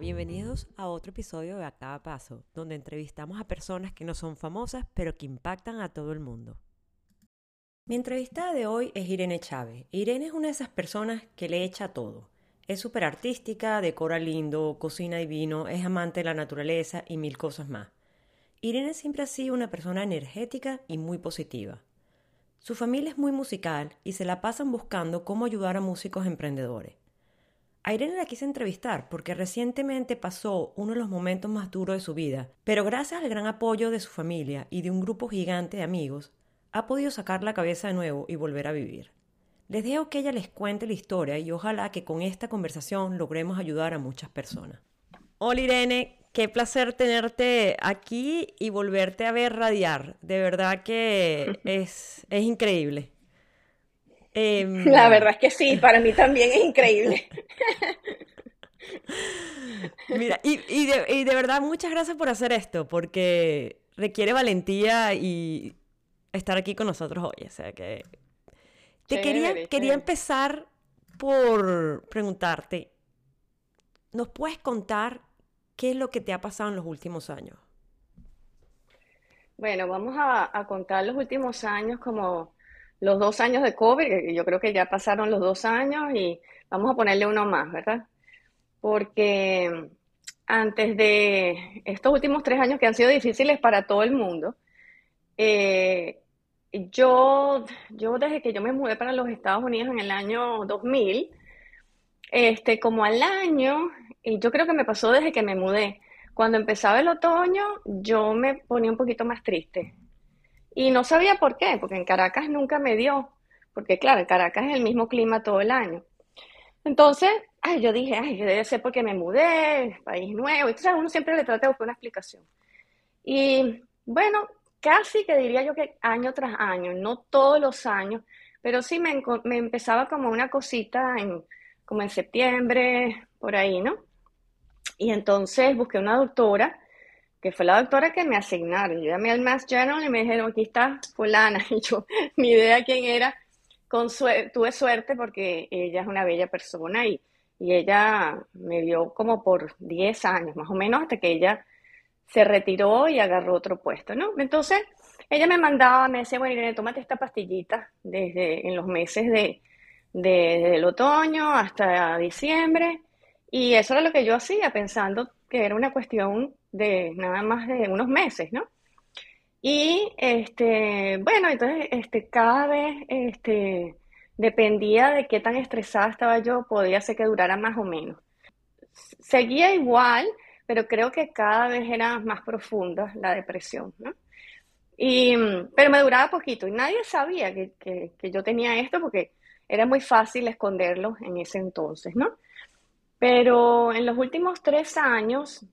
bienvenidos a otro episodio de A Cada Paso, donde entrevistamos a personas que no son famosas, pero que impactan a todo el mundo. Mi entrevistada de hoy es Irene Chávez. Irene es una de esas personas que le echa todo. Es súper artística, decora lindo, cocina divino, es amante de la naturaleza y mil cosas más. Irene siempre ha sido una persona energética y muy positiva. Su familia es muy musical y se la pasan buscando cómo ayudar a músicos emprendedores. A Irene la quise entrevistar porque recientemente pasó uno de los momentos más duros de su vida, pero gracias al gran apoyo de su familia y de un grupo gigante de amigos, ha podido sacar la cabeza de nuevo y volver a vivir. Les dejo que ella les cuente la historia y ojalá que con esta conversación logremos ayudar a muchas personas. Hola Irene, qué placer tenerte aquí y volverte a ver radiar. De verdad que es, es increíble. Em, la verdad es que sí, para mí también es increíble. Mira, y, de, verdad muchas gracias por hacer esto, porque requiere valentía y estar aquí con nosotros hoy. O sea que te quería, quería empezar por preguntarte, ¿nos puedes contar qué es lo que te ha pasado en los últimos años? Bueno, vamos a, a contar los últimos años como los dos años de COVID, yo creo que ya pasaron los dos años y vamos a ponerle uno más, ¿verdad? Porque antes de estos últimos tres años que han sido difíciles para todo el mundo, eh, yo, yo desde que yo me mudé para los Estados Unidos en el año 2000, este, como al año, y yo creo que me pasó desde que me mudé, cuando empezaba el otoño, yo me ponía un poquito más triste. Y no sabía por qué, porque en Caracas nunca me dio, porque claro, en Caracas es el mismo clima todo el año. Entonces, ay, yo dije, ay, debe ser porque me mudé, país nuevo, y entonces uno siempre le trata de buscar una explicación. Y bueno, casi que diría yo que año tras año, no todos los años, pero sí me, me empezaba como una cosita en, como en septiembre, por ahí, ¿no? Y entonces busqué una doctora que fue la doctora que me asignaron. Yo llamé al Mass General y me dijeron, aquí está fulana. Y yo, mi idea quién era, con tuve suerte porque ella es una bella persona y, y ella me dio como por 10 años, más o menos, hasta que ella se retiró y agarró otro puesto, ¿no? Entonces, ella me mandaba, me decía, bueno, Irene, tómate esta pastillita desde en los meses de, de, del otoño hasta diciembre. Y eso era lo que yo hacía, pensando que era una cuestión de nada más de unos meses, ¿no? Y este, bueno, entonces este, cada vez este, dependía de qué tan estresada estaba yo, podía ser que durara más o menos. Seguía igual, pero creo que cada vez era más profunda la depresión, ¿no? Y, pero me duraba poquito y nadie sabía que, que, que yo tenía esto porque era muy fácil esconderlo en ese entonces, ¿no? Pero en los últimos tres años,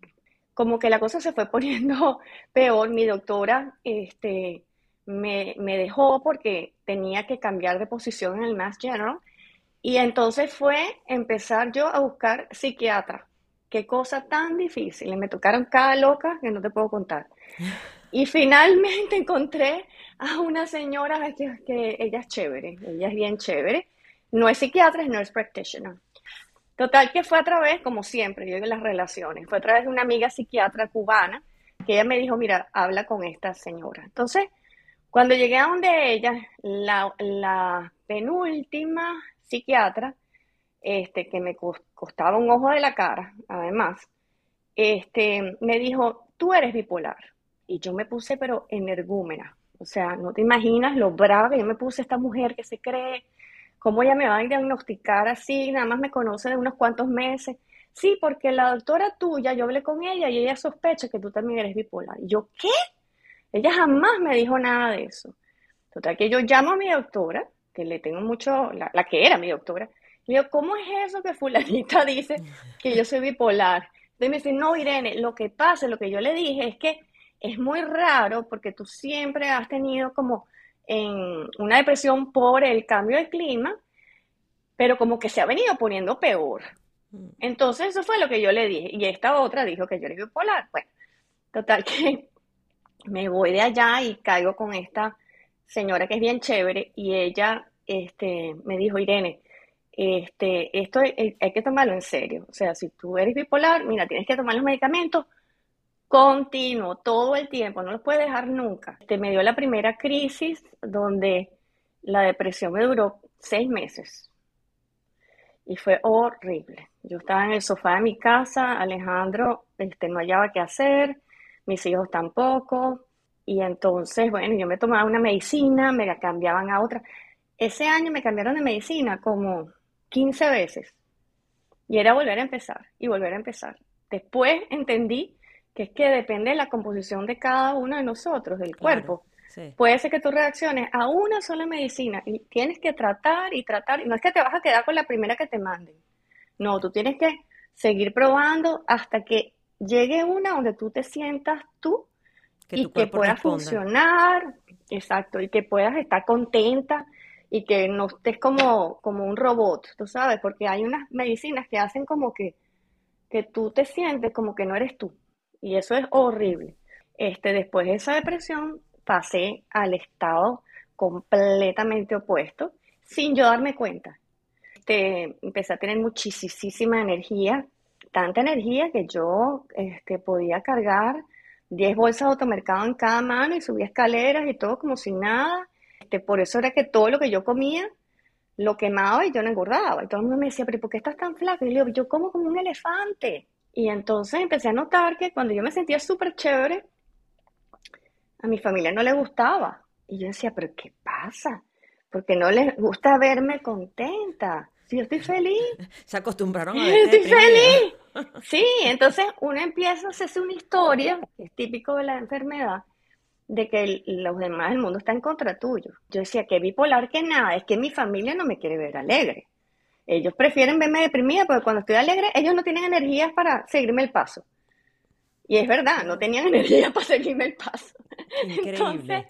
como que la cosa se fue poniendo peor. Mi doctora este, me, dejó porque tenía que cambiar de posición en el Mass General. Y entonces fue empezar yo a buscar psiquiatra. Qué cosa tan difícil. Me tocaron cada loca que no te puedo contar. Y finalmente encontré a una señora que, que ella es chévere, ella es bien chévere. No es psiquiatra, es nurse practitioner. Total que fue a través, como siempre, yo digo las relaciones, fue a través de una amiga psiquiatra cubana que ella me dijo, mira, habla con esta señora. Entonces, cuando llegué a donde ella, la, penúltima psiquiatra, este, que me costaba un ojo de la cara, además, este, me dijo, tú eres bipolar. Y yo me puse, pero energúmena. O sea, no te imaginas lo brava que yo me puse esta mujer que se cree ¿Cómo ella me va a diagnosticar así? Nada más me conoce de unos cuantos meses. Sí, porque la doctora tuya, yo hablé con ella y ella sospecha que tú también eres bipolar. Y yo, ¿qué? Ella jamás me dijo nada de eso. Total, que yo llamo a mi doctora, que le tengo mucho, la, que era mi doctora, y digo, ¿cómo es eso que fulanita dice que yo soy bipolar? Entonces me dice, no, Irene, lo que pasa, lo que yo le dije es que es muy raro porque tú siempre has tenido como en una depresión por el cambio de clima, pero como que se ha venido poniendo peor. Mm. Entonces eso fue lo que yo le dije. Y esta otra dijo que yo era bipolar. Bueno, total que me voy de allá y caigo con esta señora que es bien chévere y ella este, me dijo, Irene, este, esto hay, hay que tomarlo en serio. O sea, si tú eres bipolar, mira, tienes que tomar los medicamentos continuo, todo el tiempo, no los puedes dejar nunca. Este, me dio la primera crisis donde la depresión me duró seis meses y fue horrible. Yo estaba en el sofá de mi casa, Alejandro este, no hallaba qué hacer, mis hijos tampoco, y entonces, bueno, yo me tomaba una medicina, me la cambiaban a otra. Ese año me cambiaron de medicina como 15 veces, y era volver a empezar, y volver a empezar. Después entendí que es que depende de la composición de cada uno de nosotros, del cuerpo. Puede ser que tú reacciones a una sola medicina y tienes que tratar y tratar, y no es que te vas a quedar con la primera que te manden. No, tú tienes que seguir probando hasta que llegue una donde tú te sientas tú y que pueda funcionar, exacto, y que puedas estar contenta y que no estés como, como un robot, tú sabes, porque hay unas medicinas que hacen como que, que tú te sientes como que no eres tú, y eso es horrible. Este, después de esa depresión, pasé al estado completamente opuesto, sin yo darme cuenta. Este, empecé a tener muchísima energía, tanta energía que yo este, podía cargar 10 bolsas de automercado en cada mano y subía escaleras y todo como sin nada. Este, por eso era que todo lo que yo comía lo quemaba y yo no engordaba. Y todo el mundo me decía, pero ¿por qué estás tan flaca? Y yo, yo como como un elefante. Y entonces empecé a notar que cuando yo me sentía súper chévere, a mi familia no le gustaba. Y yo decía, pero ¿qué pasa? Porque no les gusta verme contenta. Si yo estoy feliz. Se acostumbraron a Estoy feliz. Sí, entonces uno empieza a hacerse una historia, que es típico de la enfermedad, de que los demás del mundo está en contra tuyo. Yo decía, que bipolar que nada, es que mi familia no me quiere ver alegre. Ellos prefieren verme deprimida porque cuando estoy alegre, ellos no tienen energías para seguirme el paso. Y es verdad, no tenían energía para seguirme el paso. Entonces,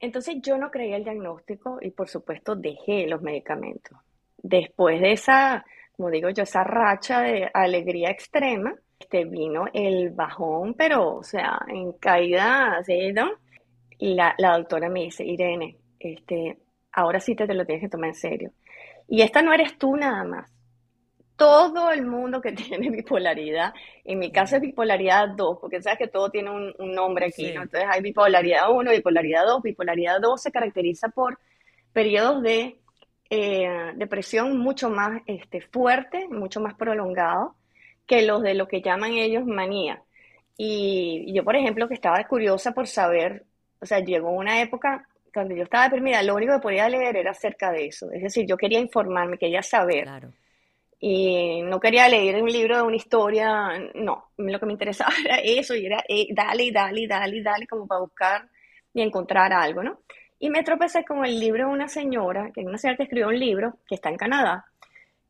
entonces yo no creía el diagnóstico y por supuesto dejé los medicamentos. Después de esa, como digo yo, esa racha de alegría extrema, este, vino el bajón, pero, o sea, en caída, ¿sí, no? Y la, la doctora me dice, Irene, este, ahora sí te, te lo tienes que tomar en serio. Y esta no eres tú nada más todo el mundo que tiene bipolaridad, en mi caso es bipolaridad 2, porque sabes que todo tiene un, nombre aquí, ¿no? Entonces hay bipolaridad 1, bipolaridad 2, bipolaridad 2 se caracteriza por periodos de eh, depresión mucho más este, fuerte, mucho más prolongado que los de lo que llaman ellos manía. Y, yo, por ejemplo, que estaba curiosa por saber, o sea, llegó una época cuando yo estaba deprimida, lo único que podía leer era acerca de eso, es decir, yo quería informarme, quería saber. Claro y no quería leer un libro de una historia, no, lo que me interesaba era eso y era eh, dale, dale, dale, dale, como para buscar y encontrar algo, ¿no? Y me tropecé con el libro de una señora, que es una señora que escribió un libro, que está en Canadá,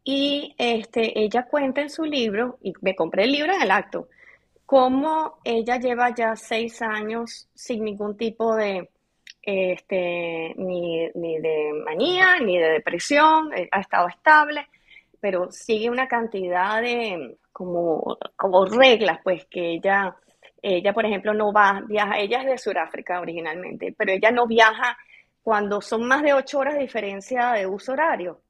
y este, ella cuenta en su libro, y me compré el libro en el acto, cómo ella lleva ya seis años sin ningún tipo de, este, ni, ni de manía, ni de depresión, eh, ha estado estable, pero sigue una cantidad de como, como reglas, pues que ella, ella, por ejemplo, no va, viaja, ella es de Sudáfrica originalmente, pero ella no viaja cuando son más de ocho horas de diferencia de uso horario.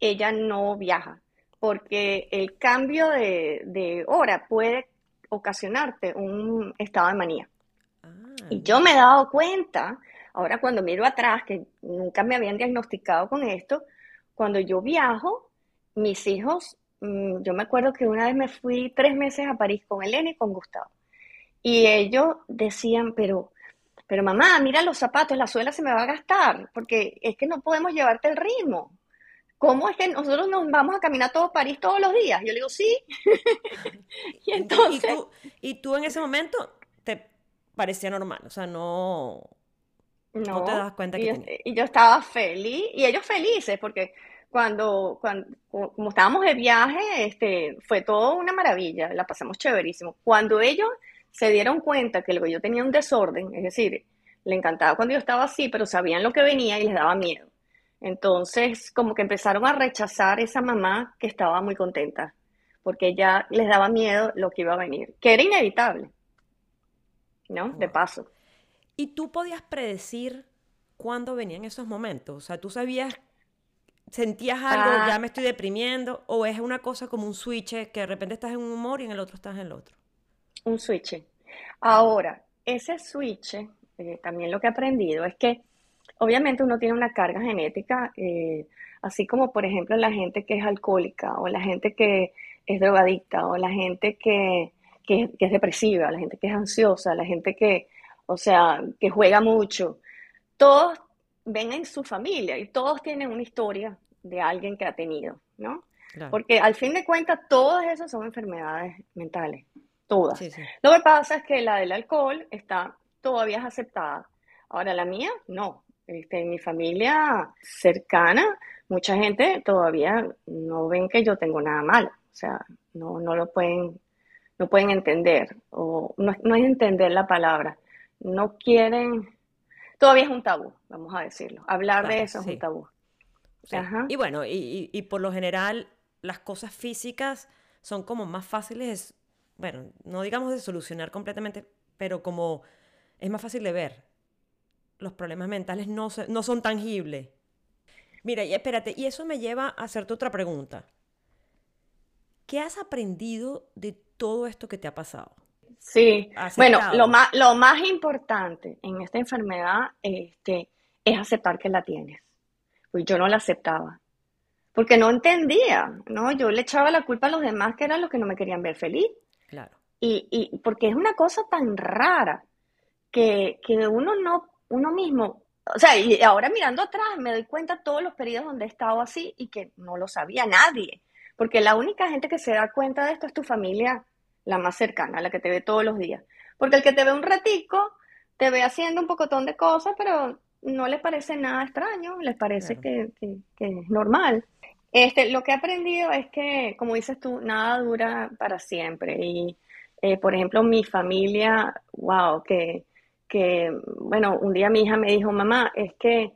Ella no viaja, porque el cambio de, de hora puede ocasionarte un estado de manía. Y yo me he dado cuenta, ahora cuando miro atrás, que nunca me habían diagnosticado con esto, cuando yo viajo, mis hijos, mm, yo me acuerdo que una vez me fui tres meses a París con Elena y con Gustavo. Y ellos decían, pero, pero mamá, mira los zapatos, la suela se me va a gastar, porque es que no podemos llevarte el ritmo. ¿Cómo es que nosotros nos vamos a caminar todo París todos los días? Yo le digo, sí. y entonces... ¿Y tú, en ese momento parecía normal, o sea, no... No, te das cuenta que... Y y yo estaba feliz, y ellos felices, porque cuando, cuando, como estábamos de viaje, este, fue todo una maravilla, la pasamos chéverísimo. Cuando ellos se dieron cuenta que yo tenía un desorden, es decir, le encantaba cuando yo estaba así, pero sabían lo que venía y les daba miedo. Entonces, como que empezaron a rechazar esa mamá que estaba muy contenta, porque ya les daba miedo lo que iba a venir, que era inevitable, ¿no? De paso. ¿Y tú podías predecir cuándo venían esos momentos? O sea, tú sabías sentías algo, Ah, ya me estoy deprimiendo, o es una cosa como un switch que de repente estás en un humor y en el otro estás en el otro. un switch. Ahora, ese switch, eh, también lo que he aprendido es que obviamente uno tiene una carga genética, eh, así como por ejemplo la gente que es alcohólica o la gente que es drogadicta o la gente que, que, que es depresiva, la gente que es ansiosa, la gente que, o sea, que juega mucho. Todos ven en su familia y todos tienen una historia de alguien que ha tenido, ¿no? Claro. Porque al fin de cuentas todas esas son enfermedades mentales, todas. Sí, sí. Lo que pasa es que la del alcohol está todavía es aceptada. Ahora la mía, no. Este, en mi familia cercana, mucha gente todavía no ven que yo tengo nada malo. O sea, no, no lo pueden, no pueden entender. O no, es- no es entender la palabra. No quieren. Todavía es un tabú, vamos a decirlo. Hablar de eso es un tabú. Sí. Ajá. Y bueno, y, y- y por lo general las cosas físicas son como más fáciles, bueno, no digamos de solucionar completamente, pero como es más fácil de ver. Los problemas mentales no, se- no son tangibles. Mira, y espérate, y eso me lleva a hacerte otra pregunta. ¿Qué has aprendido de todo esto que te ha pasado? Sí, bueno, lo más, lo más importante en esta enfermedad este, es aceptar que la tienes. Pues yo no la aceptaba, porque no entendía, ¿no? Yo le echaba la culpa a los demás que eran los que no me querían ver feliz. Claro, Y, y porque es una cosa tan rara que, que uno no, uno mismo, o sea, y ahora mirando atrás me doy cuenta todos los periodos donde he estado así y que no lo sabía nadie, porque la única gente que se da cuenta de esto es tu familia, la más cercana, la que te ve todos los días, porque el que te ve un ratico, te ve haciendo un pocotón de cosas, pero no les parece nada extraño, les parece claro. que, que- que es normal. Este, lo que he aprendido es que, como dices tú, nada dura para siempre. Y, eh, por ejemplo, mi familia, wow, que, que, bueno, un día mi hija me dijo, mamá, es que,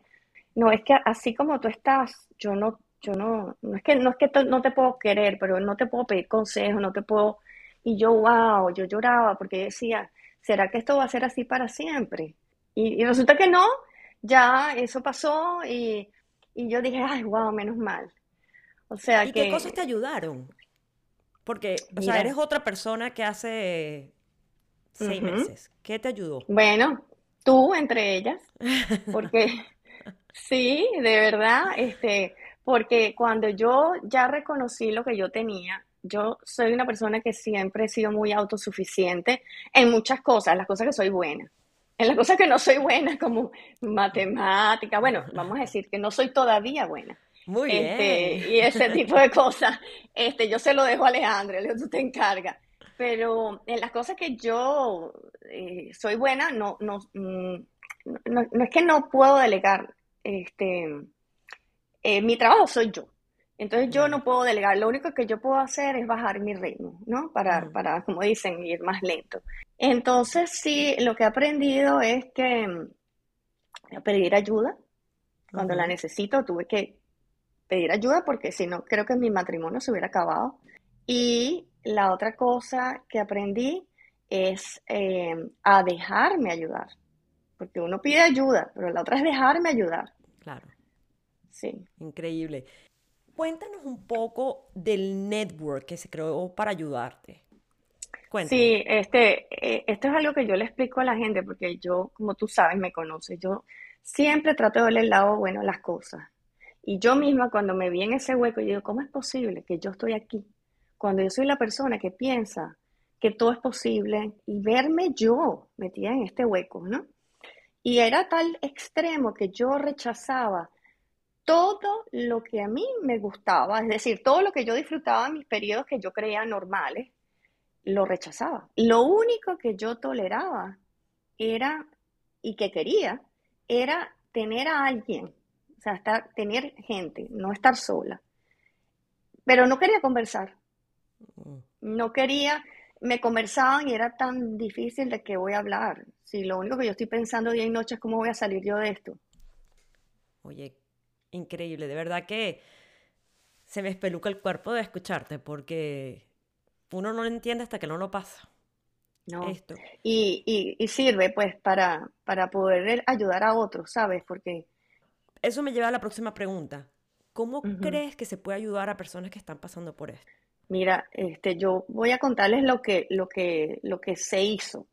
no, es que así como tú estás, yo no, yo no, no es que, no es que no te puedo querer, pero no te puedo pedir consejos, no te puedo, y yo, wow, yo lloraba porque decía, ¿será que esto va a ser así para siempre? Y, y resulta que no, ya eso pasó y, y yo dije, ay, wow, menos mal. O sea ¿Y qué cosas te ayudaron? Porque, o sea, eres otra persona que hace seis meses. ¿Qué te ayudó? Bueno, tú entre ellas, porque sí, de verdad, este, porque cuando yo ya reconocí lo que yo tenía, yo soy una persona que siempre he sido muy autosuficiente en muchas cosas, las cosas que soy buena. En las cosas que no soy buena, como matemática, bueno, vamos a decir que no soy todavía buena. Muy Este, bien. y ese tipo de cosas, este, yo se lo dejo a Alejandro, tú te encargas. Pero en las cosas que yo eh, soy buena, no, no, mm, no, no es que no puedo delegar, este, eh, mi trabajo soy yo. Entonces yo no puedo delegar, lo único que yo puedo hacer es bajar mi ritmo, ¿no? Para, para, como dicen, ir más lento. Entonces sí, lo que he aprendido es que mm, pedir ayuda cuando la necesito, tuve que pedir ayuda porque si no, creo que mi matrimonio se hubiera acabado. Y la otra cosa que aprendí es eh, a dejarme ayudar, porque uno pide ayuda, pero la otra es dejarme ayudar. Claro, Sí. increíble. Cuéntanos un poco del network que se creó para ayudarte. Cuéntame. Sí, este, eh, esto es algo que yo le explico a la gente porque yo, como tú sabes, me conoces, yo siempre trato de verle el lado bueno a las cosas. Y yo misma cuando me vi en ese hueco, yo digo, ¿cómo es posible que yo estoy aquí? Cuando yo soy la persona que piensa que todo es posible y verme yo metida en este hueco, ¿no? Y era tal extremo que yo rechazaba todo lo que a mí me gustaba, es decir, todo lo que yo disfrutaba en mis periodos que yo creía normales, lo rechazaba. Lo único que yo toleraba era, y que quería, era tener a alguien, o sea, estar, tener gente, no estar sola. Pero no quería conversar, Mm, no quería, me conversaban y era tan difícil de que voy a hablar. Si lo único que yo estoy pensando día y noche es cómo voy a salir yo de esto. Oye, increíble. De verdad que se me espeluca el cuerpo de escucharte porque uno no lo entiende hasta que no lo pasa. No. Esto. Y, y, y sirve pues para, para poder ayudar a otros, ¿sabes? Porque Eso me lleva a la próxima pregunta. ¿Cómo crees que se puede ayudar a personas que están pasando por esto? Mira, este, yo voy a contarles lo que, lo que, lo que se hizo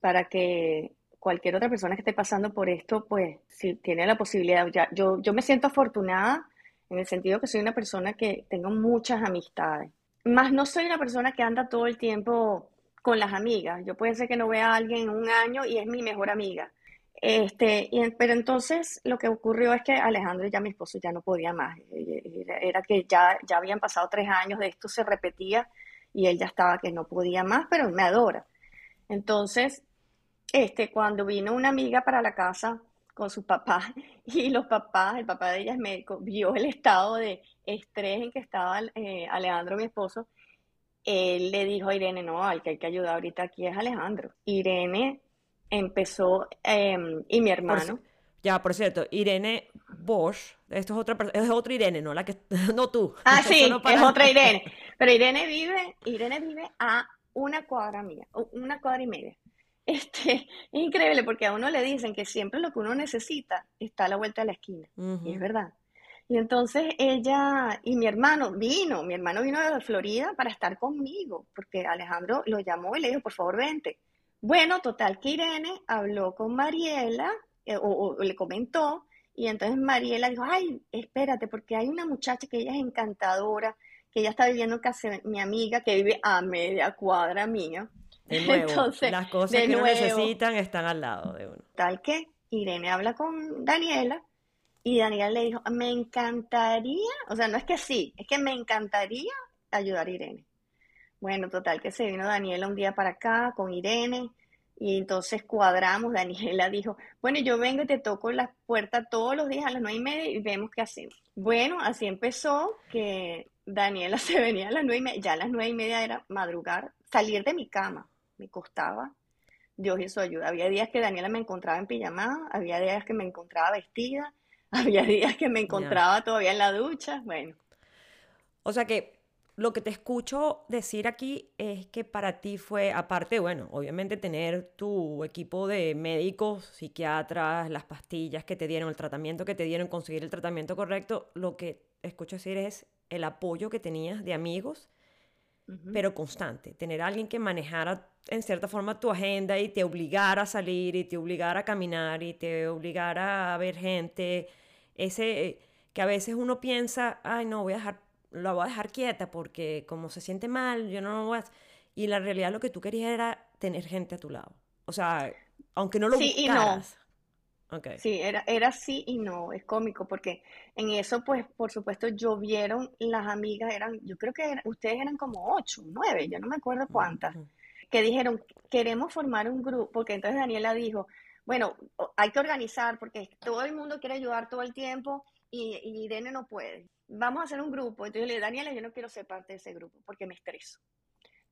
para que cualquier otra persona que esté pasando por esto, pues, si tiene la posibilidad, ya, yo, yo me siento afortunada en el sentido que soy una persona que tengo muchas amistades, más no soy una persona que anda todo el tiempo con las amigas. Yo puede ser que no vea a alguien en un año y es mi mejor amiga. Este, pero entonces lo que ocurrió es que Alejandro, ya mi esposo, ya no podía más. Era, que ya, ya habían pasado tres años de esto, se repetía y él ya estaba que no podía más, pero me adora. Entonces, este, cuando vino una amiga para la casa con sus papás y los papás, el papá de ella es médico, vio el estado de estrés en que estaba eh, Alejandro, mi esposo, él le dijo a Irene, no, al que hay que ayudar ahorita aquí es Alejandro. Irene empezó, em, y mi hermano. ya, por cierto, Irene Bosch, esto es otra es otra Irene, no la que, no tú. Ah, sí, es otra Irene. Pero Irene vive, Irene vive a una cuadra mía, una cuadra y media. Este, es increíble porque a uno le dicen que siempre lo que uno necesita está a la vuelta de la esquina. Y es verdad. Y entonces ella y mi hermano vino, mi hermano vino de Florida para estar conmigo, porque Alejandro lo llamó y le dijo, por favor, vente. Bueno, total que Irene habló con Mariela eh, o, le comentó y entonces Mariela dijo, ay, espérate, porque hay una muchacha que ella es encantadora, que ella está viviendo en casa de mi amiga, que vive a media cuadra mía. De nuevo, entonces, las cosas que necesitan están al lado de uno. Tal que Irene habla con Daniela y Daniela le dijo, me encantaría, o sea, no es que sí, es que me encantaría ayudar a Irene. Bueno, total que se vino Daniela un día para acá con Irene y entonces cuadramos. Daniela dijo, bueno, yo vengo y te toco la puerta todos los días a las nueve y media y vemos qué hacemos. Bueno, así empezó que Daniela se venía a las nueve y media, ya a las nueve y media era madrugar, salir de mi cama, me costaba. Dios hizo ayuda. Había días que Daniela me encontraba en pijamada, había días que me encontraba vestida, Había días que me encontraba todavía en la ducha, bueno. O sea que lo que te escucho decir aquí es que para ti fue, aparte, bueno, obviamente tener tu equipo de médicos, psiquiatras, las pastillas que te dieron, el tratamiento que te dieron, conseguir el tratamiento correcto, lo que escucho decir es el apoyo que tenías de amigos, pero constante. Tener a alguien que manejara en cierta forma tu agenda y te obligara a salir y te obligara a caminar y te obligara a ver gente ese que a veces uno piensa, ay, no, voy a dejar, la voy a dejar quieta porque como se siente mal, yo no lo voy a... Y la realidad lo que tú querías era tener gente a tu lado. O sea, aunque no lo sí Y no. Okay. Sí, era, era sí y no, es cómico, porque en eso, pues, por supuesto, llovieron las amigas, eran, yo creo que ustedes eran como ocho, nueve, yo no me acuerdo cuántas, que dijeron, queremos formar un grupo, porque entonces Daniela dijo, bueno, hay que organizar porque todo el mundo quiere ayudar todo el tiempo y, Irene no puede. Vamos a hacer un grupo. Entonces le dije, Daniela, yo no quiero ser parte de ese grupo porque me estreso.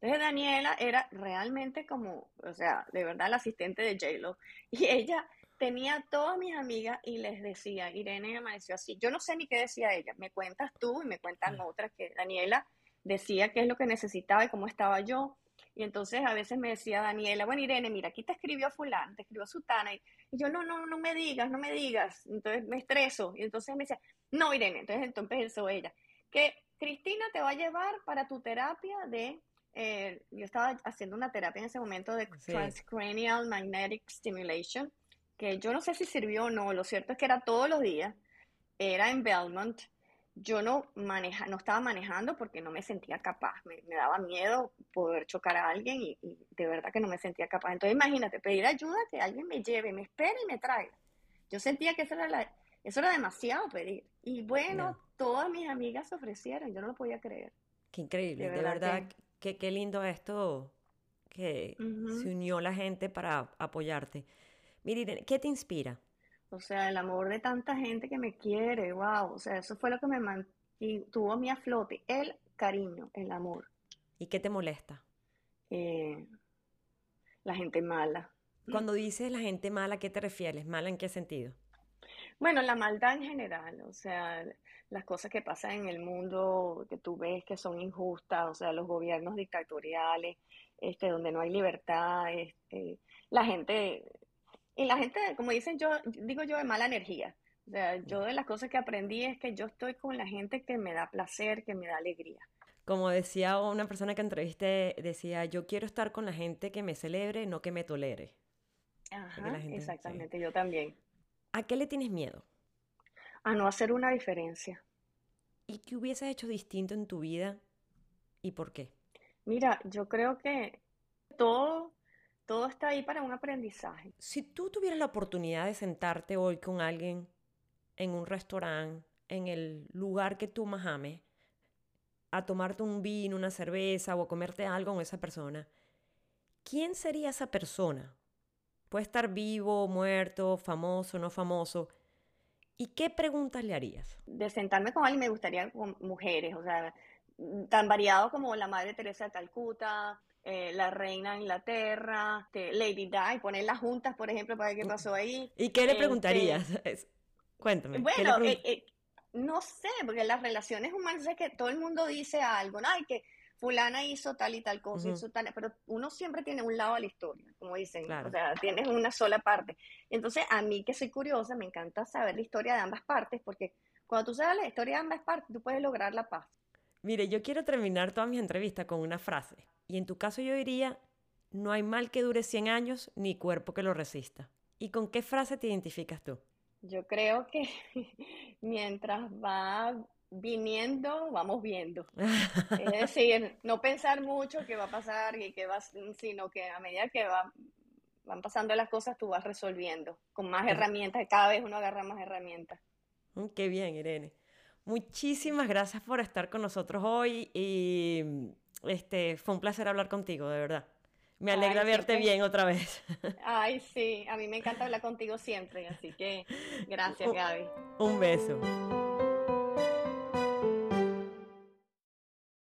Entonces Daniela era realmente como, o sea, de verdad la asistente de JLo. Y ella tenía a todas mis amigas y les decía, Irene amaneció así. Yo no sé ni qué decía ella. Me cuentas tú y me cuentan otras que Daniela decía qué es lo que necesitaba y cómo estaba yo. Y entonces a veces me decía Daniela, bueno, Irene, mira, aquí te escribió fulano, te escribió Sutana. Y, yo, no, no, no me digas, no me digas. Entonces me estreso. Y entonces me decía, no, Irene. Entonces, entonces pensó ella, que Cristina te va a llevar para tu terapia de, eh, yo estaba haciendo una terapia en ese momento de transcranial magnetic stimulation, que yo no sé si sirvió o no, lo cierto es que era todos los días, era en Belmont, yo no, maneja, no estaba manejando porque no me sentía capaz, me, daba miedo poder chocar a alguien y, de verdad que no me sentía capaz. Entonces imagínate, pedir ayuda, que alguien me lleve, me espere y me traiga. Yo sentía que eso era, la, eso era demasiado pedir. Y bueno, todas mis amigas se ofrecieron, yo no lo podía creer. Qué increíble, de verdad, qué, qué lindo esto que se unió la gente para apoyarte. Miren, ¿qué te inspira? O sea, el amor de tanta gente que me quiere, wow. O sea, eso fue lo que me mantuvo a mí a flote. El cariño, el amor. ¿Y qué te molesta? Eh, la gente mala. Cuando dices la gente mala, ¿qué te refieres? ¿Mala en qué sentido? Bueno, la maldad en general, o sea, las cosas que pasan en el mundo que tú ves que son injustas, o sea, los gobiernos dictatoriales, este, donde no hay libertad, este, la gente y la gente, como dicen yo, digo yo, de mala energía, O sea, yo de las cosas que aprendí es que yo estoy con la gente que me da placer, que me da alegría. Como decía una persona que entrevisté, decía, yo quiero estar con la gente que me celebre, no que me tolere. Ajá, exactamente, yo también. ¿A qué le tienes miedo? A no hacer una diferencia. ¿Y qué hubieses hecho distinto en tu vida y por qué? Mira, yo creo que todo, todo está ahí para un aprendizaje. Si tú tuvieras la oportunidad de sentarte hoy con alguien en un restaurante, en el lugar que tú más ames, a tomarte un vino, una cerveza o a comerte algo con esa persona, ¿quién sería esa persona? Puede estar vivo, muerto, famoso, no famoso. ¿Y qué preguntas le harías? De sentarme con alguien me gustaría con mujeres, o sea, tan variado como la Madre Teresa de Calcuta, eh, la Reina de Inglaterra, Lady Di, ponerlas juntas, por ejemplo, para ver qué pasó ahí. ¿Y qué le este, preguntarías? Cuéntame. Bueno, eh, eh, no sé, porque las relaciones humanas es que todo el mundo dice algo, ¿no? Ay, que fulana hizo tal y tal cosa, hizo tal, pero uno siempre tiene un lado a la historia, como dicen, o sea, tienes una sola parte. Entonces, a mí que soy curiosa, me encanta saber la historia de ambas partes, porque cuando tú sabes la historia de ambas partes, tú puedes lograr la paz. Mire, yo quiero terminar toda mi entrevista con una frase, y en tu caso yo diría, no hay mal que dure 100 años ni cuerpo que lo resista. ¿Y con qué frase te identificas tú? Yo creo que mientras va viniendo, vamos viendo. es decir, no pensar mucho qué va a pasar y qué va, sino que a medida que va, van pasando las cosas, tú vas resolviendo con más herramientas. Cada vez uno agarra más herramientas. Mm, qué bien, Irene. Muchísimas gracias por estar con nosotros hoy y este fue un placer hablar contigo, de verdad. Me alegra verte bien otra vez. Ay, sí, a mí me encanta hablar contigo siempre, así que gracias, Gaby. Un beso.